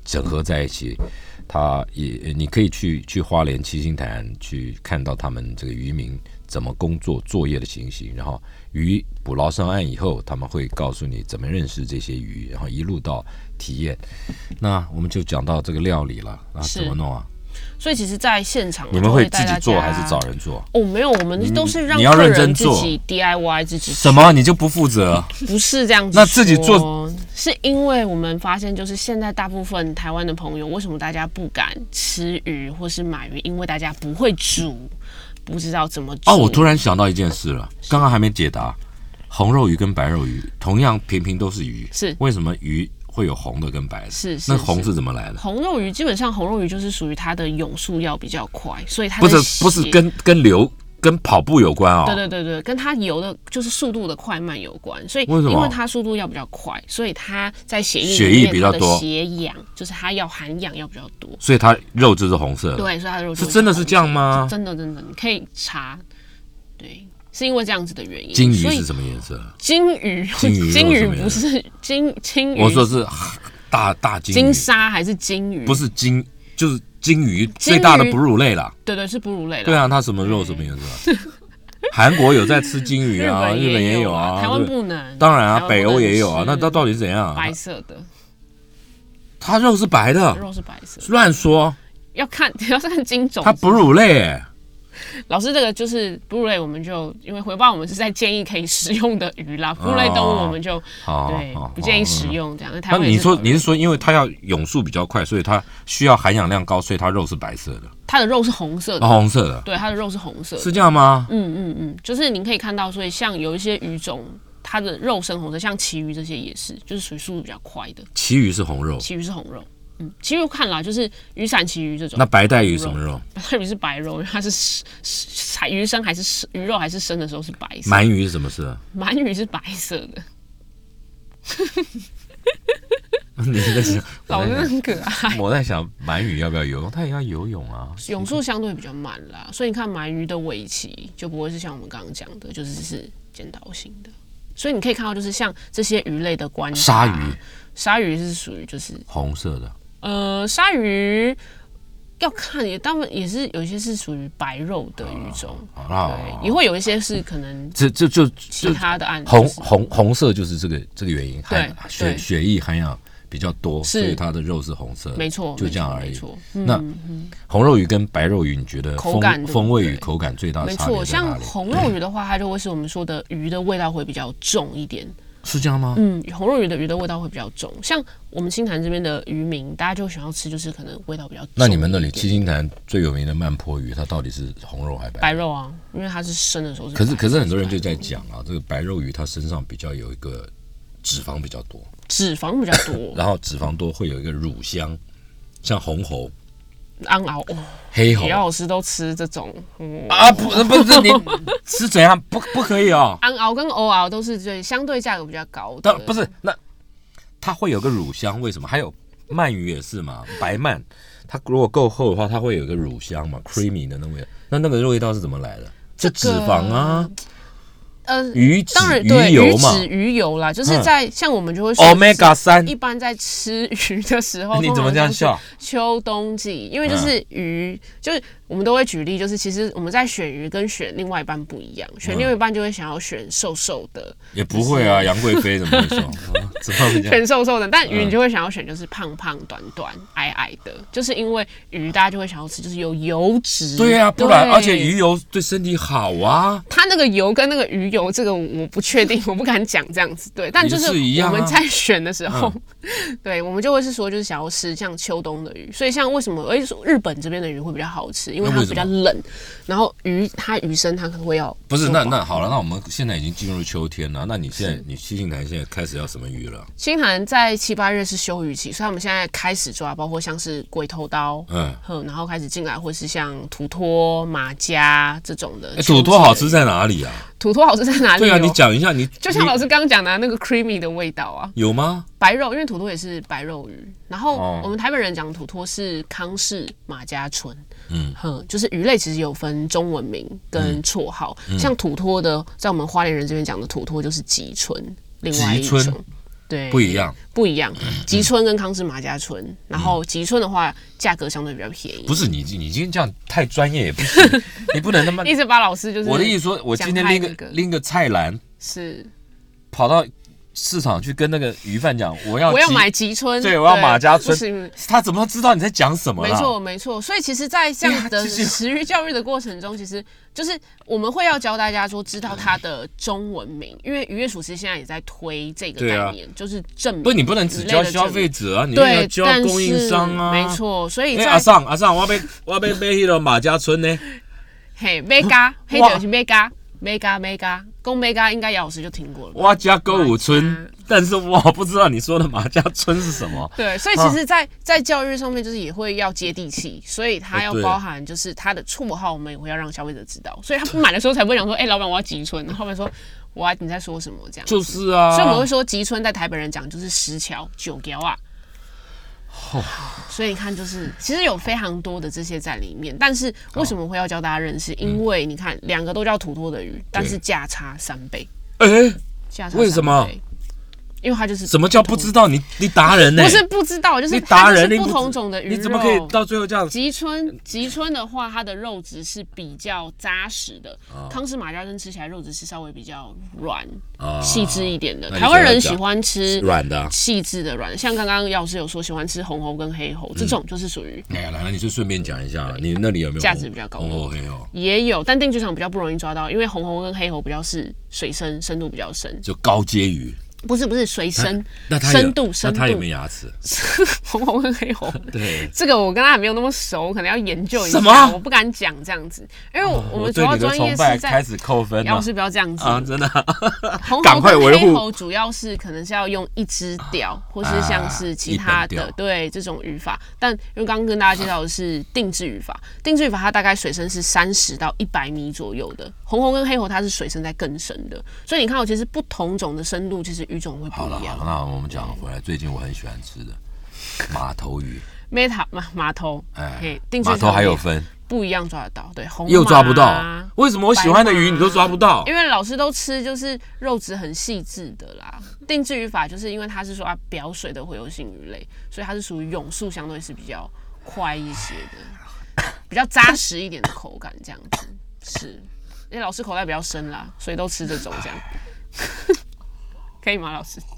整合在一起。他也你可以去去花莲七星潭去看到他们这个渔民怎么工作作业的情形，然后鱼捕捞上岸以后，他们会告诉你怎么认识这些鱼，然后一路到体验。那我们就讲到这个料理了啊，怎么弄啊？所以其实，在现场你们会自己做还是找人做？哦，没有，我们都是让你要客认真做人自己 DIY 自己什么？你就不负责？不是这样子，那自己做，是因为我们发现，就是现在大部分台湾的朋友，为什么大家不敢吃鱼或是买鱼？因为大家不会煮，不知道怎么煮。哦，我突然想到一件事了，刚刚还没解答。红肉鱼跟白肉鱼同样平平都是鱼，是为什么鱼会有红的跟白的？是是那红是是怎么来的？红肉鱼基本上红肉鱼就是属于它的泳速要比较快，所以它不是不是跟跟流跟跑步有关哦。对对对对，跟它游的就是速度的快慢有关，所以为什么因为它速度要比较快，所以它在血液里血液面的比较多血氧就是它要含氧要比较多。所以它肉质是红色的。，对，所以它的肉质是真的是这样吗真的真的，你可以查，对，是因为这样子的原因。金鱼是什么颜色？金鱼，金鱼 <laughs> 不是金金鱼，我说是大大金鱼金，沙还是金鱼？不，是金，就是金鱼金最大的哺乳类啦。对对，是哺乳类的。对啊，它什么肉什么颜色？韩国有在吃金鱼啊，日本也有啊，台湾不能。当然啊，北欧也有啊。那它到底是怎样啊？白色的它肉是白的，肉是白色，乱说，要看 <laughs> 要看金种。它哺乳类哎。老师，这个就是哺乳类，我们就因为回报我们是在建议可以食用的鱼啦，哺乳类动物我们就好对好不建议食用这样。那你说你是说，因为它要泳速比较快，所以它需要含氧量高，所以它肉是白色的，它的肉是红色的啊，，红色的，对，它的肉是红色的。是这样吗？嗯嗯嗯，就是您可以看到，所以像有一些鱼种，它的肉深红色，像旗鱼这些也是，就是属于速度比较快的。旗鱼是红肉，旗鱼是红肉，嗯，旗鱼看来就是雨伞旗鱼这种。那白带鱼什么肉？白带鱼是白肉，因为它是是鱼生还是生鱼肉还是生的时候是白色。鳗鱼是什么色？鳗鱼是白色的。<laughs> 你在想，<laughs> 老是很可爱。我在想鳗鱼要不要游泳？它也要游泳啊。泳速相对比较慢啦，所以你看鳗鱼的尾鳍就不会是像我们刚刚讲的，就是是尖刀型的。所以你可以看到，就是像这些鱼类的观察，鲨鱼，鲨鱼是属于就是红色的。呃，鲨鱼要看也，大部分也是有一些是属于白肉的鱼种，对，也会有一些是可能这这就其他的案红红红色就是这个这个原因，对，血血液含氧。比较多，所以它的肉是红色，没错，就这样而已。那红肉鱼跟白肉鱼，你觉得口感、风味与口感最大的差别没错，像红肉鱼的话，它就会是我们说的鱼的味道会比较重一点。是这样吗？嗯，红肉鱼的鱼的味道会比较重。像我们青潭这边的渔民，大家就想要吃，就是可能味道比较重。那你们那里七星潭最有名的慢坡鱼，它到底是红肉还是白？白肉啊，因为它是生的时候是。可是可是很多人就在讲啊，这个白肉鱼它身上比较有一个脂肪比较多。脂肪比较多，<laughs> 然后脂肪多会有一个乳香，像红喉、安熬、黑喉，李老师都吃这种啊？不不是你是怎样？不 <laughs> 不可以哦。安熬跟欧熬都是最相对价格比较高的，不是那它会有个乳香，为什么？还有鳗鱼也是嘛，白鳗它如果够厚的话，它会有一个乳香嘛，creamy 的那味。那那个味道是怎么来的？这脂肪啊。呃，鱼当然对鱼脂鱼油啦，就是在像我们就会说，omega 三，一般在吃鱼的时候，<laughs> 你怎么这样笑？秋冬季，因为就是鱼就是。我们都会举例，就是其实我们在选鱼跟选另外一半不一样，选另外一半就会想要选瘦瘦的，也不会啊，杨贵妃怎么会说？<laughs> 选瘦瘦的，但鱼你就会想要选就是胖胖短短矮矮的，就是因为鱼大家就会想要吃就是有油脂，对啊，不然而且鱼油对身体好啊。它那个油跟那个鱼油这个我不确定，我不敢讲这样子，对，但就是我们在选的时候，<laughs> 对我们就会是说就是想要吃像秋冬的鱼，所以像为什么而且日本这边的鱼会比较好吃，因为它比较冷，然后鱼它鱼身它可能会要不是那那好了，那我们现在已经进入秋天了，那你现在你七星潭现在开始要什么鱼了？七星潭在七八月是休渔期，所以我们现在开始抓，包括像是鬼头刀，嗯，然后开始进来，或是像土托、马家这种的。土托好吃在哪里啊？土托好吃在哪里？对啊，你讲一下，你就像老师刚刚讲的那个 creamy 的味道啊，有吗？白肉，因为土托也是白肉鱼，然后我们台北人讲土托是康氏马家纯。嗯。哼，就是鱼类其实有分中文名跟绰号，像土托的，在我们花莲人这边讲的土托就是吉村，另外一种，对，不一样，不一样。吉村跟康氏马家村，然后吉村的话价格相对比较便宜。不是你，你今天这样太专业也不行，<laughs> 你不能那么 <laughs> 一直把老师就是我的意思说，我今天拎个。拎个菜篮是。跑到。市场去跟那个鱼贩讲，<laughs> 我要我要买吉村，对，我要马家村，他怎么知道你在讲什么？没错，没错。所以其实，在这样 <laughs> 的食鱼教育的过程中，其实就是我们会要教大家说，知道它的中文名，因为渔业署其实现在也在推这个概念，就是证明。不，你不能只教消费者啊，你要教供应商啊。没错，所以阿尚阿尚，我要 <laughs> 我要买迄个马家村呢。嘿，买家，黑就是 mega mega 公 mega 应该姚老师就听过了。哇家歌舞村。但是我不知道你说的马家村是什么。对，所以其实，在在教育上面，就是也会要接地气，所以它要包含就是它的绰号，我们也会要让消费者知道，所以他不买的时候才不会讲说，哎，老板我要吉村，然后面说我你在说什么这样。就是啊，所以我们会说吉村在台北人讲就是石桥九条啊。<sighs> 所以你看，就是其实有非常多的这些在里面，但是为什么会要教大家认识？因为你看，两个都叫土托的鱼，但是价差三倍。哎，价差为什么？因为它就是什么叫不知道你你达人呢？不是不知道，就是达人不同种的鱼你怎么可以到最后这样？吉春吉春的话，它的肉质是比较扎实的。康氏马家珍吃起来肉质是稍微比较软、细致一点的。台湾人喜欢吃软的、细致的软，像刚刚药师有说喜欢吃红喉跟黑喉，这种就是属于。哎呀，来了，你就顺便讲一下，你那里有没有价值比较高？红猴、黑猴也有，但定居场比较不容易抓到，因为红喉跟黑喉比较是水深深度比较深，就高阶鱼。不是不是水深，那深度那深度它有没有牙齿？红红跟黑红。对，这个我跟他还没有那么熟，我可能要研究一下，什么我不敢讲这样子，因为我我们主要专业是在开始扣分了要是不要这样子啊！真的，<laughs> 红赶猴跟黑猴主要是可能是要用一只调，或是像是其他的对这种语法。但因为刚刚跟大家介绍的是定制语法，定制语法它大概水深是三十到一百米左右的。红红跟黑猴它是水深在更深的，所以你看我，其实不同种的深度，其实语种会不一样好，。那我们讲回来，最近我很喜欢吃的 <laughs> 马头鱼，Meta 马码头，哎嘿，定制马头还有分，不一样抓得到，对，红又抓不到马，为什么我喜欢的鱼你都抓不到？因为老师都吃就是肉质很细致的啦。定制语法就是因为它是说啊表水的洄游性鱼类，所以它是属于泳速相对是比较快一些的，<laughs> 比较扎实一点的口感这样子。是，因为老师口袋比较深啦，所以都吃这种这样。<laughs> 可以吗，老师？<laughs>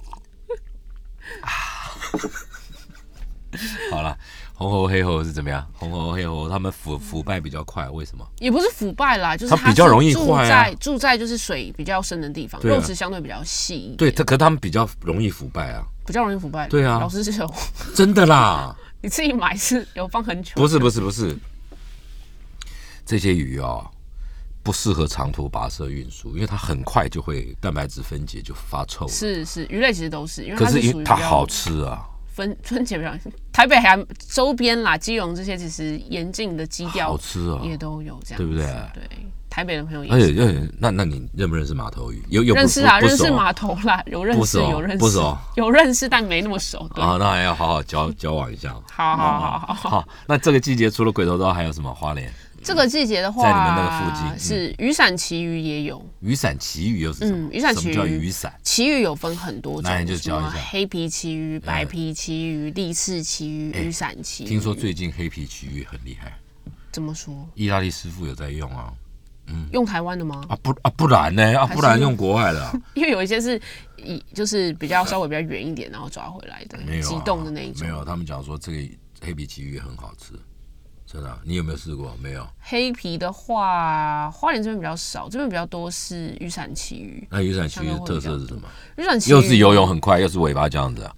好了，红猴黑猴是怎么样？红猴黑猴他们腐腐败比较快，为什么？也不是腐败啦，就是它比较容易住在住在就是水比较深的地方，啊肉质相对比较细对，它可他们比较容易腐败啊，比较容易腐败。对啊老师是有 <laughs> 真的啦，<laughs> 你自己买是有放很久，不是不是不是，这些鱼哦。不适合长途跋涉运输，因为它很快就会蛋白质分解就发臭。是是，鱼类其实都是，因为可它是是因为它好吃啊，分分解比较。台北海岸周边啦，基隆这些其实严禁的基调好吃啊，也都有这样，对不对对，台北的朋友也而且是而且，那那你认不认识马头鱼？有有不认识啊，认识码头啦，有认识有认识不熟有认识，但没那么熟。对，啊？那还要好好交交往一下。好好好好好。好，那这个季节除了鬼头刀，还有什么花莲？这个季节的话，在你们那个附近嗯是雨伞旗鱼也有，雨伞旗鱼又是什么？嗯雨伞旗鱼什么叫雨伞？旗鱼有分很多种，那你就什教一下黑皮旗鱼、白皮旗鱼、立式旗鱼、哎雨伞旗鱼。听说最近黑皮旗鱼很厉害，怎么说？意大利师傅有在用啊嗯用台湾的吗？啊不啊不然呢啊不然用国外的啊 <laughs> 因为有一些是以就是比较稍微比较远一点，然后抓回来的，没有啊急冻的那一种。没有，他们讲说这个黑皮旗鱼很好吃，真的啊，你有没有试过？没有。黑皮的话，花莲这边比较少，这边比较多是雨伞旗鱼。那雨伞旗鱼的特色是什么？雨伞旗鱼又是游泳很快，又是尾巴这样子啊？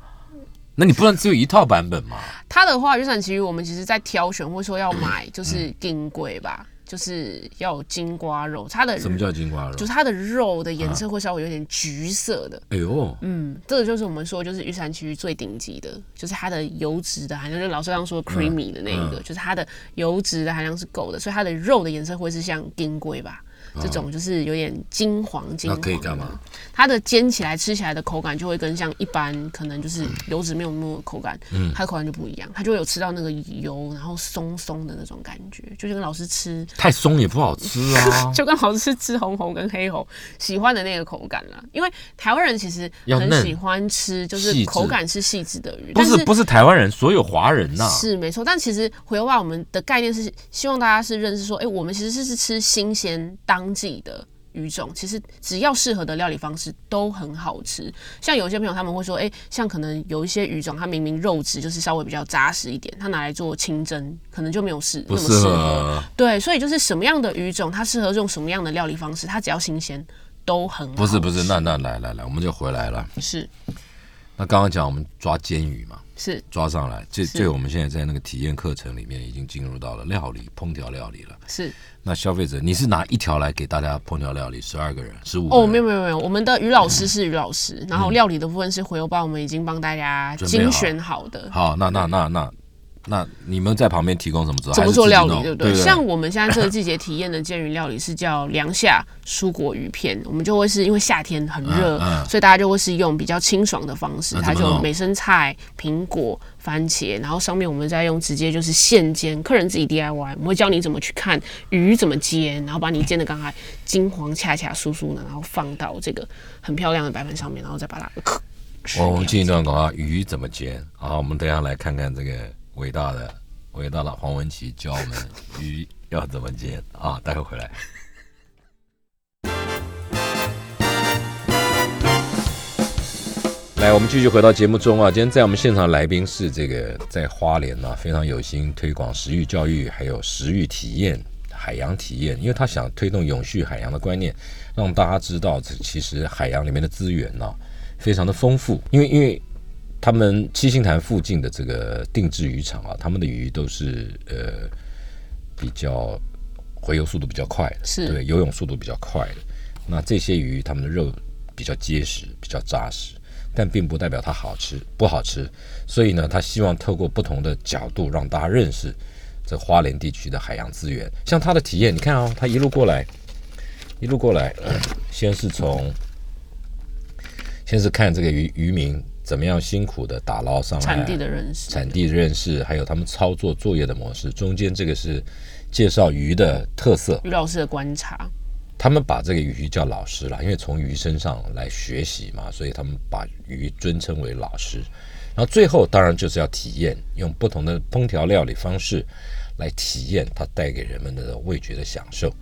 那你不能只有一套版本吗？它的话，雨伞旗鱼我们其实在挑选，或者说要买就是金龟吧，就是要有金瓜肉，它的什么叫金瓜肉就是？它的肉的颜色会稍微有点橘色的。哎呦，嗯，这个就是我们说就是雨伞区最顶级的，就是它的油脂的含量，就老师刚说 creamy 的那一个，就是它的油脂的含量是够的，所以它的肉的颜色会是像金龟吧。这种就是有点金黄金那黄，可以干嘛？？它的煎起来吃起来的口感就会跟像一般可能就是油脂没有那么口感，嗯它的口感就不一样，它就会有吃到那个油，然后松松的那种感觉，就跟老师吃，太松也不好吃啊。<laughs> 就跟老师吃红红跟黑红喜欢的那个口感啦。因为台湾人其实很喜欢吃，就是口感是细致的鱼，不但是不是台湾人，所有华人呐、是没错，但其实回话我们的概念是希望大家是认识说，哎、我们其实是是吃新鲜当季的。鱼种其实只要适合的料理方式都很好吃，像有些朋友他们会说，哎、像可能有一些鱼种，它明明肉质就是稍微比较扎实一点，它拿来做清蒸，可能就没有适不适那么适合。合，对，所以就是什么样的鱼种，它适合用什么样的料理方式，它只要新鲜都很好。不是不是，那那来来来，我们就回来了。是那刚刚讲我们抓煎鱼嘛，是抓上来，这这我们现在在那个体验课程里面已经进入到了料理烹调料理了。是那消费者，你是拿一条来给大家烹调料理，十二个人，十五个人？哦，没有没有没有，我们的于老师是于老师，然后料理的部分是回油帮，我们已经帮大家精选好的。好，那那那那那你们在旁边提供什么指导？怎么做料理，对不对？像我们现在这个季节体验的煎鱼料理是叫凉夏蔬果鱼片，我们就会是因为夏天很热，嗯嗯所以大家就会是用比较清爽的方式，它就美生菜、苹果、番茄，然后上面我们再用直接就是现煎，客人自己 DIY，我们会教你怎么去看鱼怎么煎，然后把你煎的刚才金黄恰恰酥酥的，然后放到这个很漂亮的白盘上面，然后再把它。吃我们进一段广告，鱼怎么煎？好，我们等一下来看看这个伟大的伟大的黄文琪教我们鱼要怎么煎 <laughs> 啊！待会回来。<laughs> 来，我们继续回到节目中啊。今天在我们现场来宾是这个在花莲啊，非常有心推广食育教育，还有食育体验、海洋体验，因为他想推动永续海洋的观念，让大家知道，这其实海洋里面的资源呢、非常的丰富，因为因为他们七星潭附近的这个定制渔场啊，他们的鱼都是呃比较回游速度比较快的，是对，游泳速度比较快的。那这些鱼，它们的肉比较结实，比较扎实，但并不代表它好吃不好吃。所以呢，他希望透过不同的角度让大家认识这花莲地区的海洋资源。像他的体验，你看哦，他一路过来，一路过来，呃先是从先是看这个渔渔民怎么样辛苦的打捞上来，产地的认识，产地认识，还有他们操作作业的模式。中间这个是介绍鱼的特色，于老师的观察，他们把这个鱼叫老师啦，因为从鱼身上来学习嘛，所以他们把鱼尊称为老师。然后最后当然就是要体验，用不同的烹调料理方式来体验它带给人们的味觉的享受。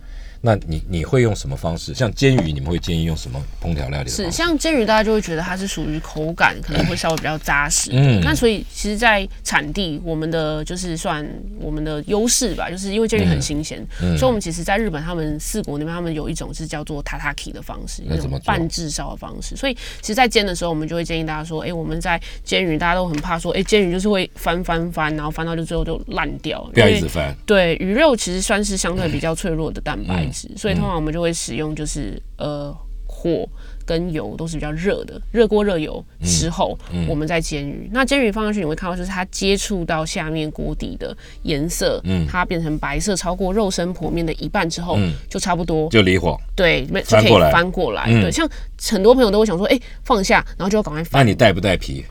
那你你会用什么方式？像煎鱼，你们会建议用什么烹调料理是？像煎鱼，大家就会觉得它是属于口感可能会稍微比较扎实。嗯嗯，那所以其实，在产地，我们的就是算我们的优势吧，就是因为煎鱼很新鲜，嗯所以我们其实在日本，他们四国那边，他们有一种是叫做 tataki 的方式，一那种半炙烧的方式。所以其实，在煎的时候，我们就会建议大家说，哎、我们在煎鱼，大家都很怕说，哎、煎鱼就是会翻翻翻，然后翻到就最后就烂掉，不要一直翻。对，鱼肉其实算是相对比较脆弱的蛋白嗯质，所以通常我们就会使用就是呃火跟油都是比较热的，热锅热油嗯之后，我们再煎鱼。那煎鱼放上去，你会看到就是它接触到下面锅底的颜色，嗯它变成白色，超过肉身剖面的一半之后，嗯就差不多。就离火，对，没就可以翻过来翻过来。嗯对，像很多朋友都会想说，哎、放下，然后就要赶快那。你带不带皮？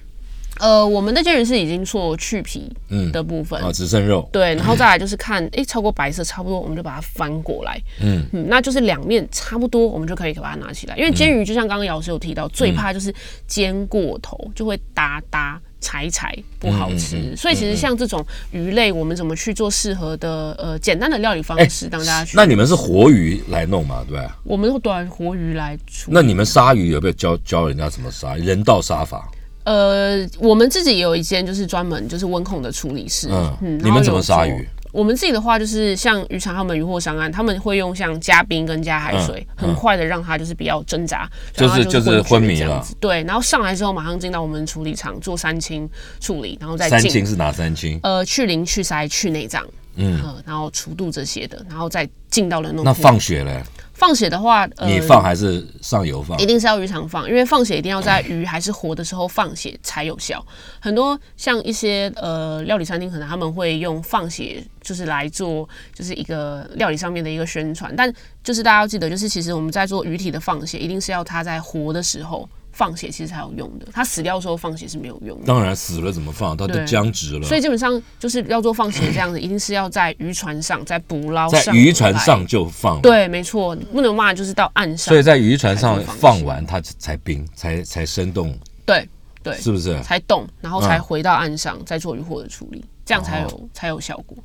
呃，我们的煎鱼是已经做去皮嗯的部分，啊，只剩肉。对，然后再来就是看，诶，超过白色差不多，我们就把它翻过来，嗯嗯，那就是两面差不多，我们就可以把它拿起来。因为煎鱼就像刚刚姚老师有提到，最怕就是煎过头，就会搭搭。柴柴不好吃，嗯嗯嗯所以其实像这种鱼类，我们怎么去做适合的呃简单的料理方式，让大家去。那你们是活鱼来弄嘛，对吧？我们会端活鱼来处理。那你们杀鱼有没有教教人家怎么杀？人道杀法？呃，我们自己也有一间就是专门就是温控的处理室，嗯嗯，你们怎么杀鱼？我们自己的话，就是像渔场他们渔获上岸，他们会用像加冰跟加海水，很快的让它就是比较挣扎，嗯就是就是昏迷了。对，然后上来之后马上进到我们处理厂做三清处理，然后再进三清是哪三清？呃去鳞、去鳃、去内脏，嗯，呃，然后除肚这些的，然后再进到冷冻库。那放血嘞？放血的话，呃，你放还是上游放一？定是要鱼场放，因为放血一定要在鱼还是活的时候放血才有效。很多像一些呃料理餐厅，可能他们会用放血就是来做就是一个料理上面的一个宣传，但就是大家要记得，就是其实我们在做鱼体的放血，一定是要它在活的时候放血，其实才有用的。他死掉的时候放血是没有用的。当然死了怎么放？他都僵直了所。以基本上就是要做放血这样子，一定是要在渔船上，在捕捞在上渔船上就放，，对，没错，不能骂就是到岸上所以，在渔船上放完它才冰，才才生动，对对，是不是？才动，然后才嗯回到岸上，再做渔获的处理，这样才有、才有效果。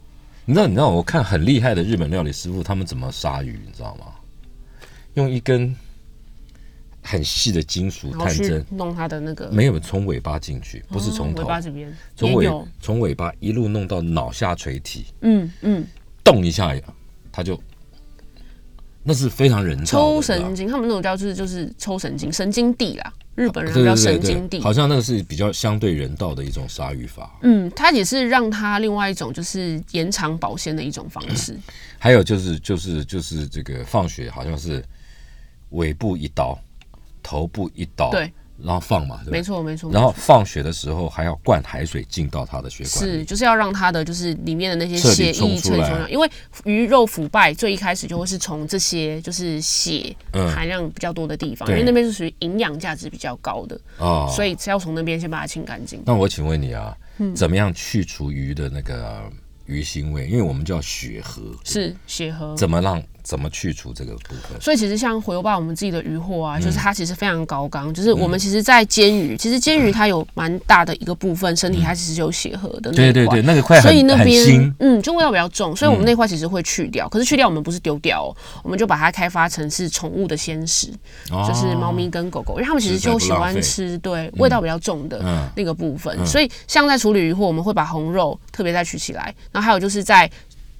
你知道，你知道，我看很厉害的日本料理师傅，他们怎么杀鱼，你知道吗？用一根很细的金属探针，弄它的那个，没有从尾巴进去，不是从哦头尾，巴这边从尾从尾巴一路弄到脑下垂体，嗯嗯，动一下，它就那是非常人造抽神经，他们那种叫就是就是抽神经，神经递啦，日本人叫神经对，地。好像那个是比较相对人道的一种杀鱼法。嗯，它也是让它另外一种就是延长保鲜的一种方式。还有就是就是就是这个放血，好像是尾部一刀，头部一刀，对，然后放嘛，对吧没。错没错。然后放血的时候还要灌海水进到它的血管是，就是要让它的就是里面的那些血液彻底冲出来，因为鱼肉腐败最一开始就会是从这些就是血嗯含量比较多的地方，对因为那边是属于营养价值比较高的，哦。所以是要从那边先把它清干净。那我请问你啊，嗯怎么样去除鱼的那个鱼腥味？因为我们叫血河，是血河。怎么让怎么去除这个部分？所以其实像回游吧，我们自己的渔获嗯。啊，就是它其实非常高纲，就是我们其实，在煎鱼，其实煎鱼它有蛮大的一个部分，身体它其实是有血河的对对对，那个块所以那边腥，嗯，就味道比较重，所以我们那块其实会去掉。可是去掉我们不是丢掉哦，我们就把它开发成是宠物的鲜食，就是猫咪跟狗狗，因为它们其实就喜欢吃对味道比较重的嗯。那个部分。所以像在处理鱼货，我们会把红肉特别再取起来，然后还有就是在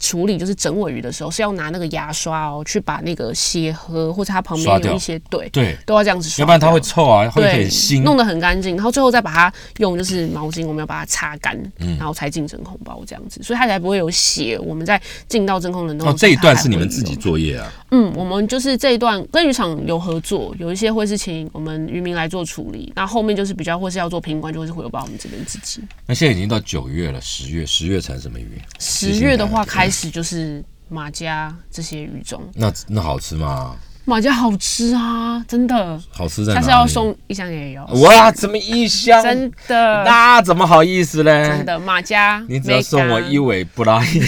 处理就是整尾鱼的时候，是要拿那个牙刷哦，去把那个血盒或者它旁边有一些对对，都要这样子刷，要不然它会。臭啊，会对很腥。弄得很干净，然后最后再把它用就是毛巾，我们要把它擦干，嗯然后才进真空包这样子，所以它才不会有血。我们在进到真空冷冻哦，这一段是你们自己作业啊？嗯，我们就是这一段跟渔场有合作，有一些会是请我们渔民来做处理，那后面就是比较或是要做品管，就会是回报我们这边自己。那现在已经到九月了，十月，十月产什么鱼？十月的话开始就是马家这些鱼种，那那好吃吗？马家好吃啊，真的，好吃在哪里？下次要送一箱也有，哇，怎么一箱？真的那怎么好意思嘞？真的马家，你只要送我一尾布拉伊，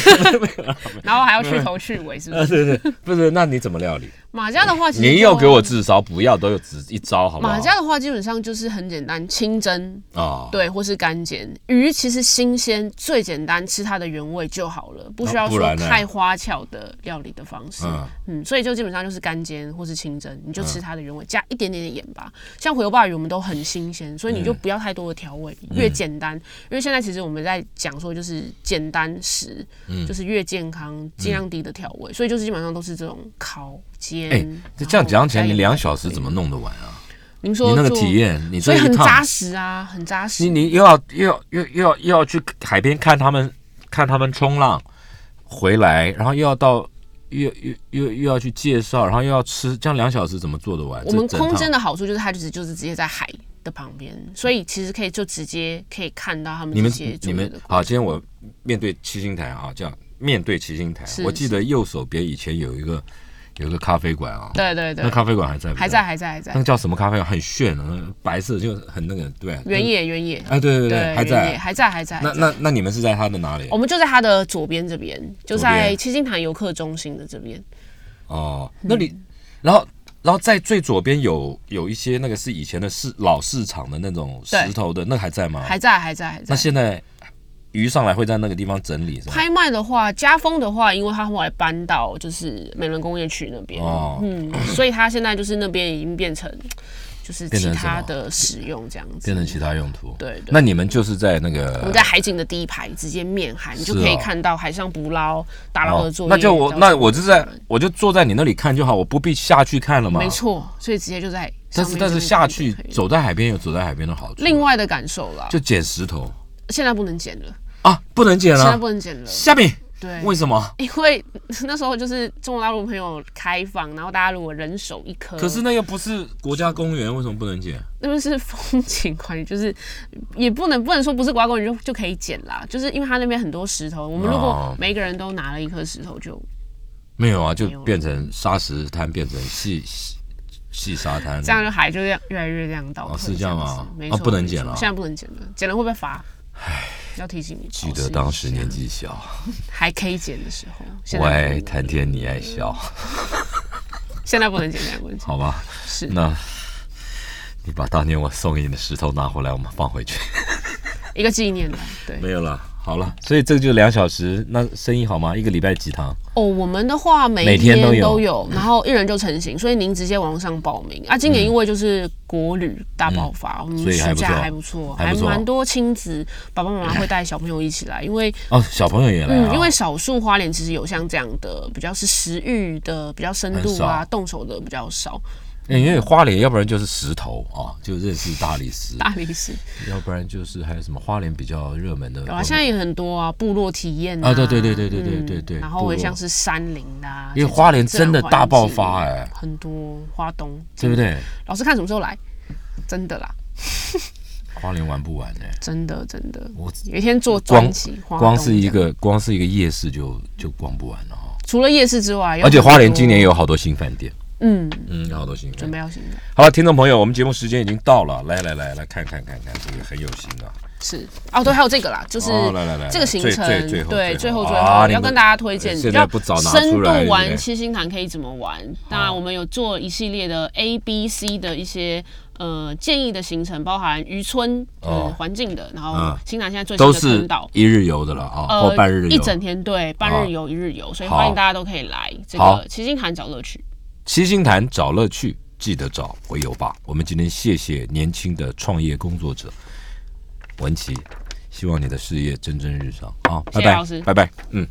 <laughs> 然后还要去头去尾，是不 <laughs> 啊，是？对对，不是，那你怎么料理？马家的话，其实你又给我至少不要都有只一招，好不好？马家的话，基本上就是很简单，清蒸，啊，对，或是干煎。鱼其实新鲜最简单，吃它的原味就好了，不需要说太花俏的料理的方式。嗯嗯所以就基本上就是干煎或是清蒸，你就吃它的原味，加一点点的盐巴。像回油鲍鱼，我们都很新鲜，所以嗯你就不要太多的调味，越简单。因为现在其实我们在讲说，就是简单食，嗯就是越健康，尽量低的调味。所以就是基本上都是这种烤煎。哎，这这样讲起来，你两小时怎么弄得完啊？您说你那个体验，你所这一趟以很扎实啊，很扎实你。你又要又要又又要又要去海边看他们看他们冲浪，回来，然后又要到又又又又要去介绍，然后又要吃，这样两小时怎么做得完？我们空间的好处就是它就是就是直接在海的旁边，所以其实可以就直接可以看到他们你们你们好，今天我面对七星台啊，这样面对七星台，我记得右手边以前有一个有一个咖啡馆啊，对对对那，咖啡馆还在不还在还在还在那个叫什么咖啡馆？很炫啊，那白色就很那个，对，原野原野，哎，对对对，还在。还在还在。那那那你们是在它的哪里我？们就在它的左边这边，就在七星潭游客中心的这边。哦，那里，然后然后在最左边有有一些那个是以前的市老市场的那种石头的，那还在吗？还在还在还在那。现在鱼上来会在那个地方整理？拍卖的话，家风的话，因为他后来搬到就是美伦工业区那边，哦嗯，所以他现在就是那边已经变成就是其他的使用这样子，变成其他用途。对对那你们就是在那个我们在海景的第一排直接面海，你就可以哦看到海上捕捞、打捞的作业。那就我那我就在我就坐在你那里看就好，我不必下去看了嘛。没。错，所以直接就在但是但是下去走在海边有走在海边的好处。另外的感受啦，就捡石头现在不能捡了，啊，不能捡现在了。不能捡了。下面对，为什么？因为 <laughs> 那时候就是中国大陆朋友开放，然后大家如果人手一颗，可是那个不是国家公园，为什么不能捡？那边是风景管理，<laughs> 就是也不能不能说不是国家公园就就可以捡啦，就是因为它那边很多石头，我们如哦果每个人都拿了一颗石头就，没有啊，就变成沙石滩，变成细细细沙滩。这样就海就这样越来越这样倒退、哦是这样吗子没哦错、不能捡了现在不能捡了，捡了会不会罚。要提醒你，记得当时年纪小，<laughs> 还可以捡的时候，我爱谈天你爱笑，<laughs> 现在不能捡，现在不能捡。好吧？是那你把当年我送给你的石头拿回来，我们放回去。一个纪念的，对。没有了，好了，所以这个就两小时，那生意好吗？一个礼拜几堂？哦，我们的话每每天都有都有，然后一人就成型，所以您直接网上报名啊。今年因为就是国旅大爆发，我们暑假还不错，还蛮多亲子爸爸妈妈会带小朋友一起来，因为哦，小朋友也来啊、嗯，因为少数花莲其实有像这样的比较是食欲的比较深度啊，动手的比较少。欸因为花莲，要不然就是石头啊，就认识大理石，大理石要不然就是还有什么花莲比较热门的。有啊，现在也很多啊，部落体验啊对对对对对对嗯对对然后也像是山林的啊，因为花莲真的大爆境发哎很多花东，对不对？老师看什么时候来？真的啦，花莲玩不完呢、真的真的。我有一天做光专辑，光是一个光是一个夜市就就逛不完了哈。除了夜市之外，而且花莲今年有好多新饭店，嗯，嗯，有好多新饭店。准备要新的，好了，听众朋友，我们节目时间已经到了，来来来来看看看看，这个很有心啊。是哦，对，还有这个啦，就是哦来来来这个行程，对，最后最后要跟大家推荐，现比较在不早拿深度玩七星潭可以怎么玩？当然，我们有做一系列的 A、B、C 的一些呃建议的行程，包含渔村环境的，然后嗯新南现在最都是。一日游的了啊，呃或半日游。一整天对，半日游、一日游，所以欢迎大家都可以来这个七星潭找乐趣。七星潭找乐趣，记得找回游吧。我们今天谢谢年轻的创业工作者文琪，希望你的事业蒸蒸日上。好，拜拜谢谢老师，拜拜，嗯。